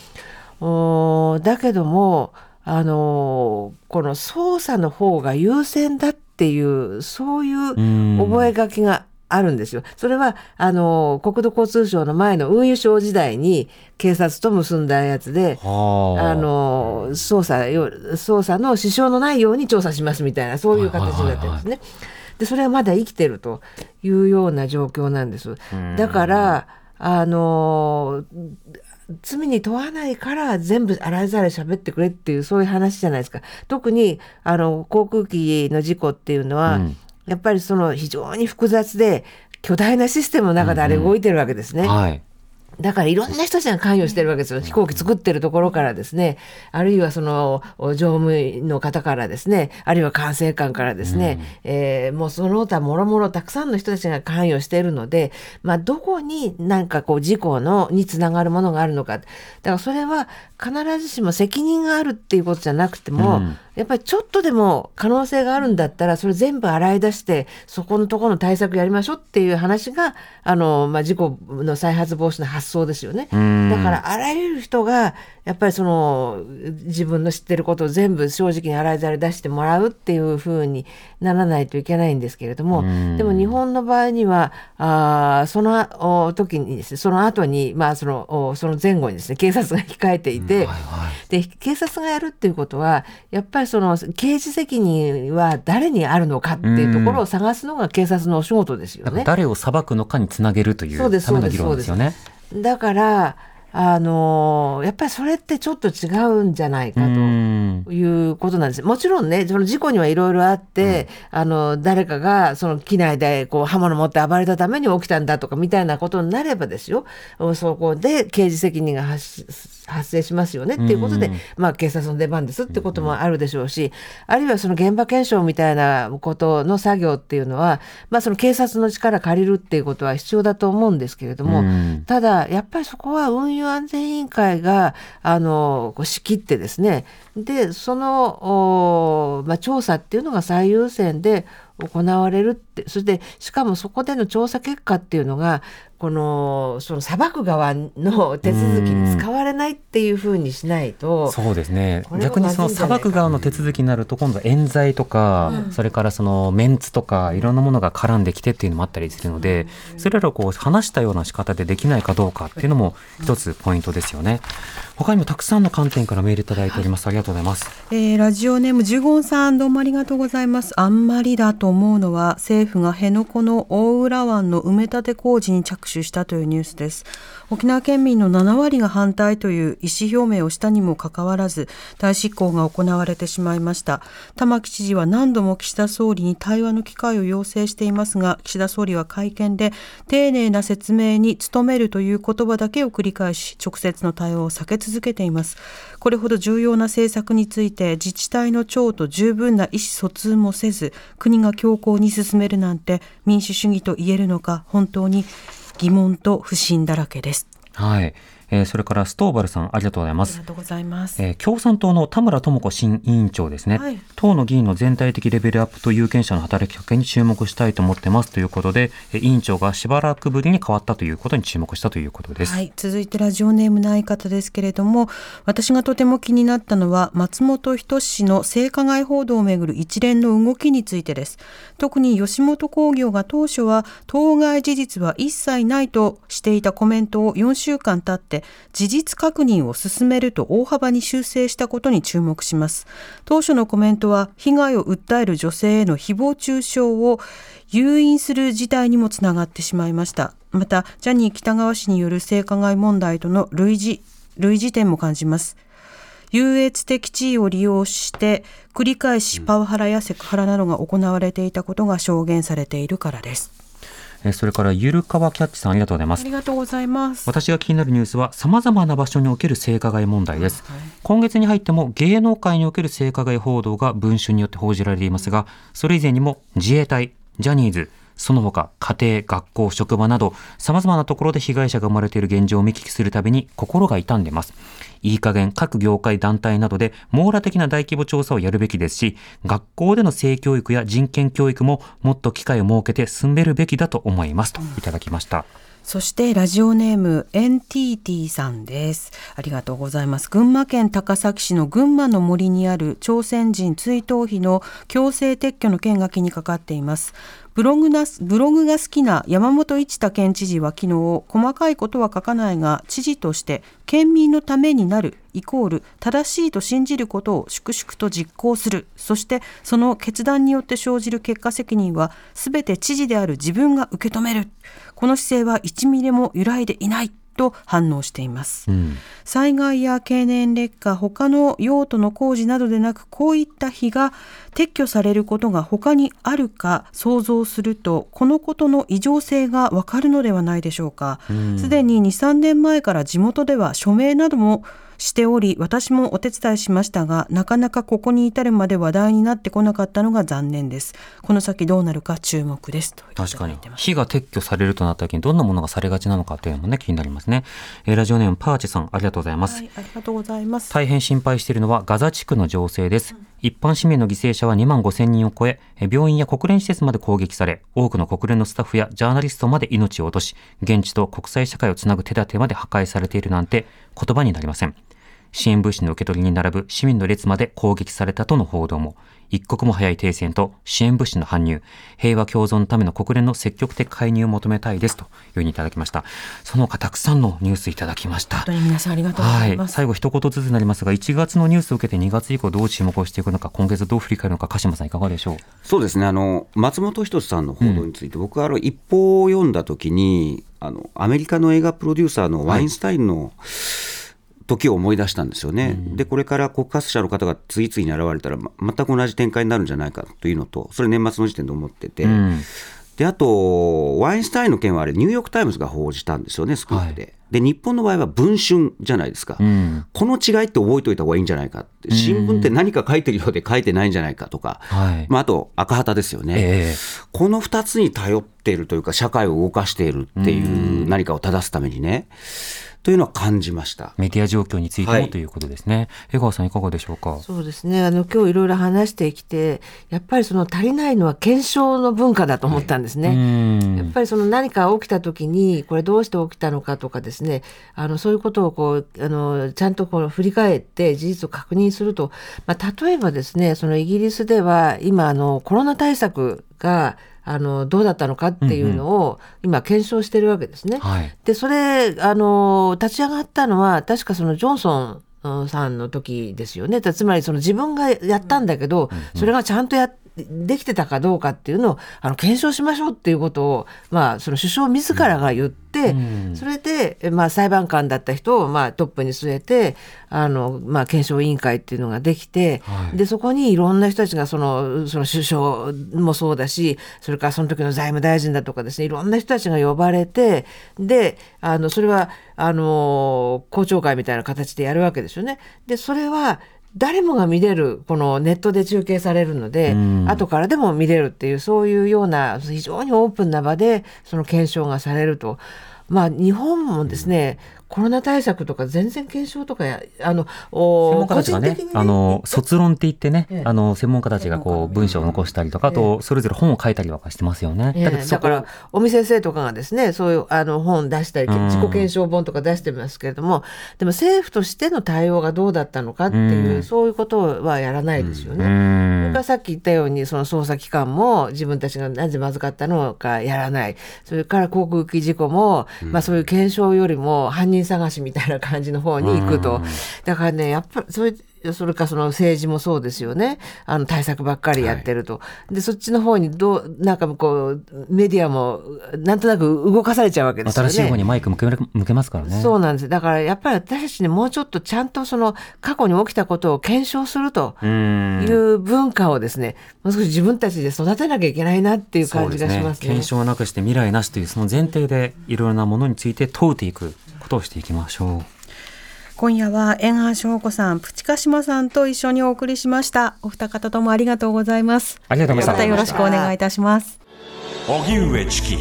おだけどもあのこの捜査の方が優先だっていうそういううん覚書があるんですよ。それはあの国土交通省の前の運輸省時代に警察と結んだやつで。はあ。あの捜査よ捜査の支障のないように調査しますみたいなそういう形になってるんですね。でそれはまだ生きてるというような状況なんです。だからあの罪に問わないから全部洗いざらい喋ってくれっていうそういう話じゃないですか。特にあの航空機の事故っていうのは、うんやっぱりその非常に複雑で巨大なシステムの中であれ動いてるわけですね。はい。だからいろんな人たちが関与してるわけですよ。飛行機作ってるところからですね、あるいはその乗務員の方からですね、あるいは管制官からですね、えーもうその他もろもろたくさんの人たちが関与しているので、まあどこになんかこう事故のにつながるものがあるのか。だからそれは必ずしも責任があるっていうことじゃなくても、うん。やっぱりちょっとでも可能性があるんだったらそれ全部洗い出してそこのところの対策やりましょうっていう話があの、まあ、事故の再発防止の発想ですよね。んだからあらゆる人がやっぱりその自分の知ってることを全部正直に洗いざらい出してもらうっていうふうにならないといけないんですけれどもでも日本の場合にはあーそのお時にですねその後にまあそのおその前後にですね警察が控えていて、で警察がやるっていうことはやっぱりその刑事責任は誰にあるのかっていうところを探すのが警察のお仕事ですよね。誰を裁くのかにつなげるというための議論ですよね。だからあのやっぱりそれってちょっと違うんじゃないかと。うん。いうことなんです。もちろんねその事故にはいろいろあって、あの誰かがその機内でこう刃物持って暴れたために起きたんだとかみたいなことになればですよ。そこで刑事責任が発生しますよね。っていうことで、まあ、警察の出番ですってこともあるでしょうし、あるいはその現場検証みたいなことの作業っていうのは、まあ、その警察の力借りるっていうことは必要だと思うんですけれども、うん。ただやっぱりそこは運輸安全委員会があのこう仕切ってですねでその、おまあ、調査っていうのが最優先で行われるってそしてしかもそこでの調査結果っていうのがこのその裁く側の手続きに使われないっていうふうにしないと。そうですね逆にその裁く側の手続きになると今度は冤罪とか、それからそのメンツとかいろんなものが絡んできてっていうのもあったりするので、それらをこう話したような仕方でできないかどうかっていうのも一つポイントですよね。他にもたくさんの観点からメールいただいております。ありがとうございます。えーラジオネームジュゴンさんどうもありがとうございますあんまりだと思うのは政府が辺野古の大浦湾の埋め立て工事に着手したというニュースです沖縄県民の7割が反対という意思表明をしたにもかかわらず大執行が行われてしまいました。玉城知事は何度も岸田総理に対話の機会を要請していますが岸田総理は会見で丁寧な説明に努めるという言葉だけを繰り返し直接の対応を避け続けています。これほど重要な政策について自治体の長と十分な意思疎通もせず国が強行に進めるなんて民主主義と言えるのか本当に疑問と不信だらけですはい。えーそれからストーバルさんありがとうございますありが。とうございます。えー共産党の田村智子新委員長ですね、はい党の議員の全体的レベルアップと有権者の働きかけに注目したいと思ってますということで、えー委員長がしばらくぶりに変わったということに注目したということです。はい、続いてラジオネームの相方ですけれども私がとても気になったのは松本人志氏の性加害報道をめぐる一連の動きについてです特に吉本興業が当初は当該事実は一切ないとしていたコメントを4週間経って事実確認を進めると大幅に修正したことに注目します。当初のコメントは被害を訴える女性への誹謗中傷を誘引する事態にもつながってしまいました。またジャニー喜多川氏による性加害問題との類似類似点も感じます。優越的地位を利用して繰り返しパワハラやセクハラなどが行われていたことが証言されているからです。えーそれからゆるかわキャッチさんありがとうございます。あり。がとうございます。私が気になるニュースは様々な場所における性加害問題です、今月に入っても芸能界における性加害報道が文春によって報じられていますがそれ以前にも自衛隊ジャニーズその他家庭学校職場など様々なところで被害者が生まれている現状を見聞きするたびに心が痛んでますいい加減各業界団体などで網羅的な大規模調査をやるべきですし学校での性教育や人権教育ももっと機会を設けて進めるべきだと思いますといただきました、そしてラジオネーム NTT さんです。ありがとうございます。群馬県高崎市の群馬の森にある朝鮮人追悼碑の強制撤去の件が気にかかっています。ブログなブログが好きな山本一太県知事は昨日細かいことは書かないが知事として県民のためになるイコール正しいと信じることを粛々と実行する。そしてその決断によって生じる結果責任は全て知事である自分が受け止める。この姿勢は1ミリも揺らいでいない。と反応しています、うん。災害や経年劣化他の用途の工事などでなくこういった日が撤去されることが他にあるか想像するとこのことの異常性がわかるのではないでしょうか。すで、に23年前から地元では署名などもしており私もお手伝いしましたがなかなかここに至るまで話題になってこなかったのが残念です。この先どうなるか注目です。と確かに。火が撤去されるとなった時にどんなものがされがちなのかというのもね気になりますね、えーラジオネームパーチさんありがとうございます、はい、ありがとうございます。大変心配しているのはガザ地区の情勢です。一般市民の犠牲者は2万5千人を超え、え病院や国連施設まで攻撃され、多くの国連のスタッフやジャーナリストまで命を落とし、現地と国際社会をつなぐ手立てまで破壊されているなんて言葉になりません。支援物資の受け取りに並ぶ市民の列まで攻撃されたとの報道も、一刻も早い停戦と支援物資の搬入、平和共存のための国連の積極的介入を求めたいですというふうにいただきました。その他たくさんのニュースいただきました本。当に皆さんありがとうござはいい、ます、最後一言ずつになりますが、1月のニュースを受けて2月以降どう注目をしていくのか、今月どう振り返るのか、鹿島さんいかがでしょう？そうですねあの松本人志さんの報道について、僕はあの一報を読んだときにあのアメリカの映画プロデューサーのワインスタインの、時を思い出したんですよね、でこれから告発者の方が次々に現れたら、ま全く同じ展開になるんじゃないかというのと、それ、年末の時点で思ってて、うん。であと、ワインスタインの件はあれ、ニューヨーク・タイムズが報じたんですよね、スクープで。で、日本の場合は文春じゃないですか。うん。この違いって覚えておいた方がいいんじゃないかって、新聞って何か書いてるようで書いてないんじゃないかとか、はい。まあ、あと赤旗ですよね、ええ。この2つに頼っているというか、社会を動かしているっていう何かを正すためにね、というのは感じました。メディア状況についてはいもということですね。江川さんいかがでしょうか？そうですねあの今日いろいろ話してきてやっぱりその足りないのは検証の文化だと思ったんですね。うんやっぱりその何か起きた時にこれどうして起きたのかとかですねあのそういうことをこうあのちゃんとこう振り返って事実を確認すると、まあ、例えばですねそのイギリスでは今あのコロナ対策があのどうだったのかっていうのを今検証してるわけですね。はい。でそれあの立ち上がったのは確かそのジョンソンうんさんの時ですよねつまりその自分がやったんだけど、それがちゃんとやできてたかどうかっていうのをあの検証しましょうっていうことを、まあ、その首相自らが言って、うんそれで、えまあ、裁判官だった人を、まあ、トップに据えてあの、まあ、検証委員会っていうのができて、はいでそこにいろんな人たちがそのその首相もそうだしそれからその時の財務大臣だとかですねいろんな人たちが呼ばれてであのそれはあの公聴会みたいな形でやるわけですよね。でそれは誰もが見れるこのネットで中継されるので、うん後からでも見れるっていうそういうような非常にオープンな場でその検証がされると。まあ、日本もですねコロナ対策とか全然検証とかやあのお専門家たちがね個人的にあの卒論って言ってね、ええ。あの専門家たちがこう文章を残したりとか、あとそれぞれ本を書いたりとかしてますよね。ええ。だだから尾身先生とかがですねそういうあの本出したりうん。自己検証本とか出してますけれどもでも政府としての対応がどうだったのかっていう、うん。そういうことはやらないですようね。それん。からさっき言ったようにその捜査機関も自分たちがなぜまずかったのかやらない。それから航空機事故も、まあ、そういう検証よりも犯人探しみたいな感じの方に行くと、うんだからねやっぱりそれそれからその政治もそうですよね。あの対策ばっかりやってると、でそっちの方にどうなんかこうメディアもなんとなく動かされちゃうわけですよね。新しい方にマイク向け向けますからね。そうなんです。だからやっぱり私たちねもうちょっとちゃんとその過去に起きたことを検証するとうん。いう文化をですねもう少し自分たちで育てなきゃいけないなっていう感じがしますね。検証なくして未来なしというその前提でいろいろなものについて問うていくことをしていきましょう。今夜は円橋翔子さん、プチカシマさんと一緒にお送りしました。お二方ともありがとうございます。ありがとうございましたまたよろしくお願いいたします。荻上チキ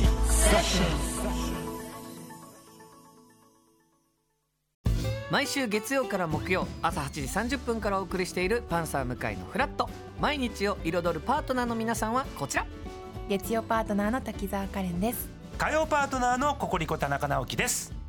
毎週月曜から木曜朝8時30分からお送りしている「パンサー向井のフラット」毎日を彩るパートナーの皆さんはこちら月曜パートナーの滝沢カレンです火曜パートナーのココリコ田中直樹です